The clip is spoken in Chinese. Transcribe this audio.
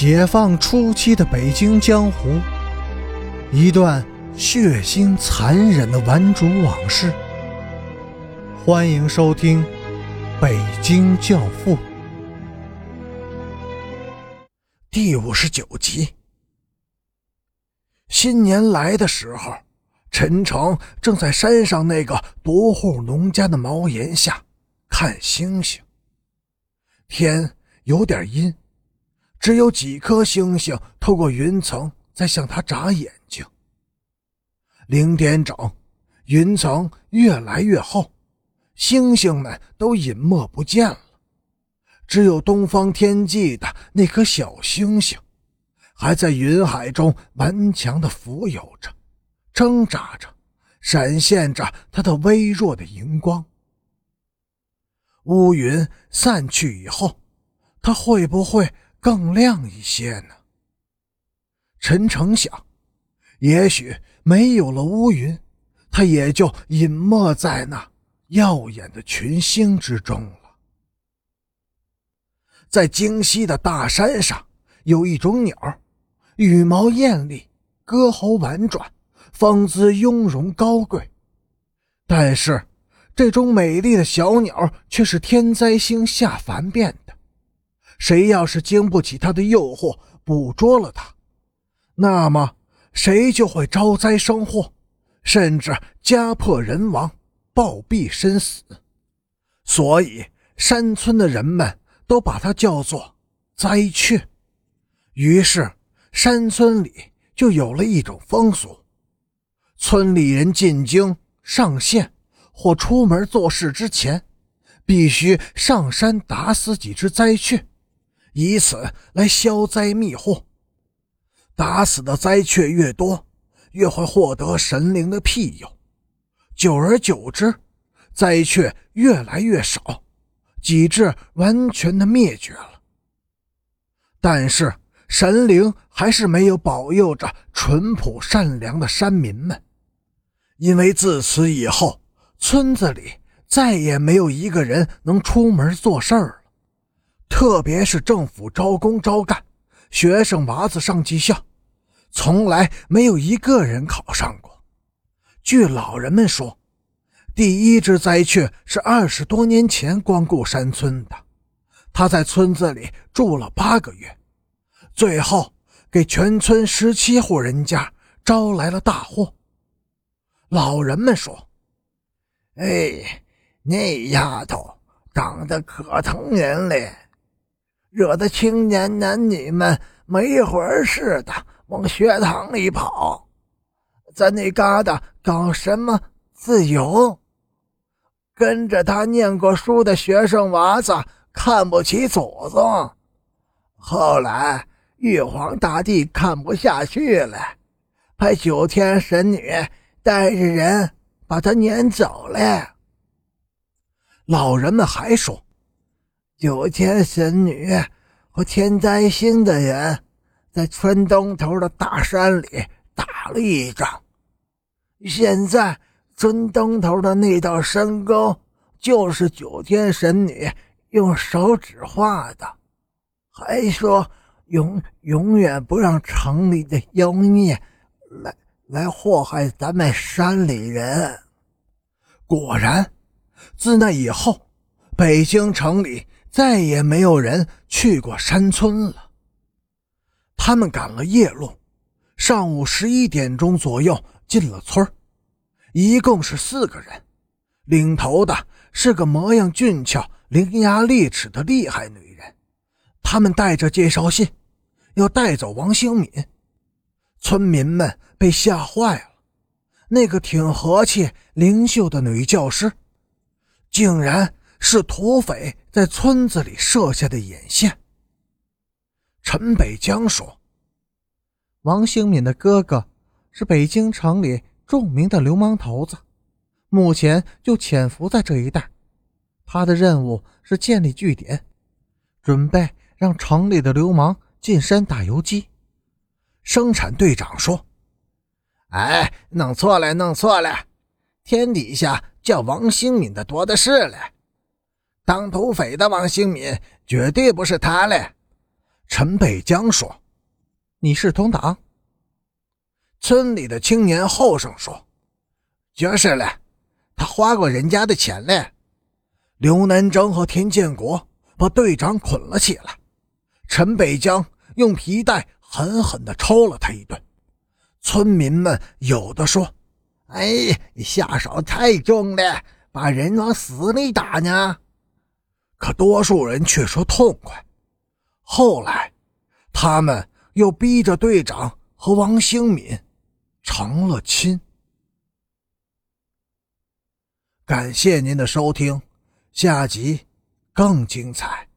解放初期的北京江湖，一段血腥残忍的顽主往事。欢迎收听《北京教父》第五十九集。新年来的时候，陈诚正在山上那个独户农家的茅檐下看星星。天有点阴。只有几颗星星透过云层在向他眨眼睛。零点整，云层越来越厚，星星们都隐没不见了，只有东方天际的那颗小星星，还在云海中顽强地浮游着，挣扎着，闪现着它的微弱的荧光。乌云散去以后，它会不会？更亮一些呢。陈诚想，也许没有了乌云，他也就隐没在那耀眼的群星之中了。在京西的大山上，有一种鸟，羽毛艳丽，歌喉婉转，风姿雍容高贵。但是，这种美丽的小鸟却是天灾星下凡变的。谁要是经不起他的诱惑，捕捉了他，那么谁就会招灾生祸，甚至家破人亡、暴毙身死。所以山村的人们都把它叫做灾雀。于是山村里就有了一种风俗：村里人进京、上县或出门做事之前，必须上山打死几只灾雀。以此来消灾灭祸，打死的灾雀越多，越会获得神灵的庇佑。久而久之，灾雀越来越少，几至完全的灭绝了。但是神灵还是没有保佑着淳朴善良的山民们，因为自此以后，村子里再也没有一个人能出门做事儿。特别是政府招工招干，学生娃子上技校，从来没有一个人考上过。据老人们说，第一只灾鹊是二十多年前光顾山村的，他在村子里住了八个月，最后给全村十七户人家招来了大祸。老人们说：“哎，那丫头长得可疼人嘞。”惹得青年男女们没魂似的往学堂里跑，在那嘎达搞什么自由？跟着他念过书的学生娃子看不起祖宗，后来玉皇大帝看不下去了，派九天神女带着人把他撵走了。老人们还说。九天神女和天灾星的人在村东头的大山里打了一仗。现在村东头的那道山沟就是九天神女用手指画的，还说永永远不让城里的妖孽来来祸害咱们山里人。果然，自那以后，北京城里。再也没有人去过山村了。他们赶了夜路，上午十一点钟左右进了村一共是四个人，领头的是个模样俊俏、伶牙俐齿的厉害女人。他们带着介绍信，要带走王兴敏。村民们被吓坏了，那个挺和气、灵秀的女教师，竟然……是土匪在村子里设下的眼线。陈北江说：“王兴敏的哥哥是北京城里著名的流氓头子，目前就潜伏在这一带。他的任务是建立据点，准备让城里的流氓进山打游击。”生产队长说：“哎，弄错了，弄错了！天底下叫王兴敏的多的是了。”当土匪的王兴敏绝对不是他嘞！陈北江说：“你是同党。”村里的青年后生说：“就是了，他花过人家的钱嘞。”刘南征和田建国把队长捆了起来，陈北江用皮带狠狠地抽了他一顿。村民们有的说：“哎，下手太重了，把人往死里打呢。”可多数人却说痛快。后来，他们又逼着队长和王兴敏成了亲。感谢您的收听。下集更精彩。